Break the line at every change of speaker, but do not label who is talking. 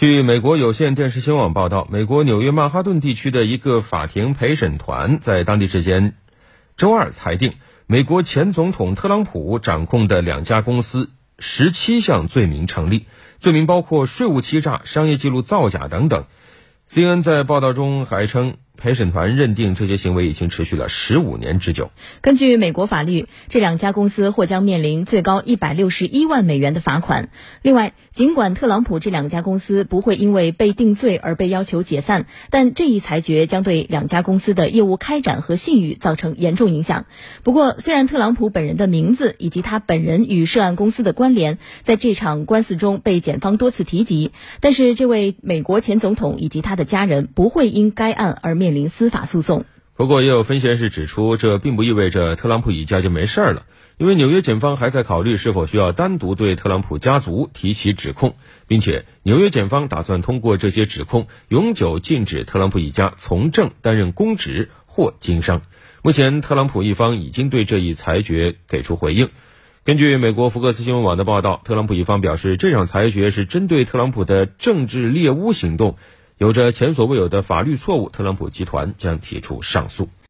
据美国有线电视新闻网报道，美国纽约曼哈顿地区的一个法庭陪审团在当地时间周二裁定，美国前总统特朗普掌控的两家公司十七项罪名成立，罪名包括税务欺诈、商业记录造假等等。CNN 在报道中还称。陪审团认定这些行为已经持续了十五年之久。
根据美国法律，这两家公司或将面临最高一百六十一万美元的罚款。另外，尽管特朗普这两家公司不会因为被定罪而被要求解散，但这一裁决将对两家公司的业务开展和信誉造成严重影响。不过，虽然特朗普本人的名字以及他本人与涉案公司的关联在这场官司中被检方多次提及，但是这位美国前总统以及他的家人不会因该案而面。面临司法诉讼。
不过，也有分析人士指出，这并不意味着特朗普一家就没事儿了，因为纽约检方还在考虑是否需要单独对特朗普家族提起指控，并且纽约检方打算通过这些指控永久禁止特朗普一家从政、担任公职或经商。目前，特朗普一方已经对这一裁决给出回应。根据美国福克斯新闻网的报道，特朗普一方表示，这场裁决是针对特朗普的政治猎巫行动。有着前所未有的法律错误，特朗普集团将提出上诉。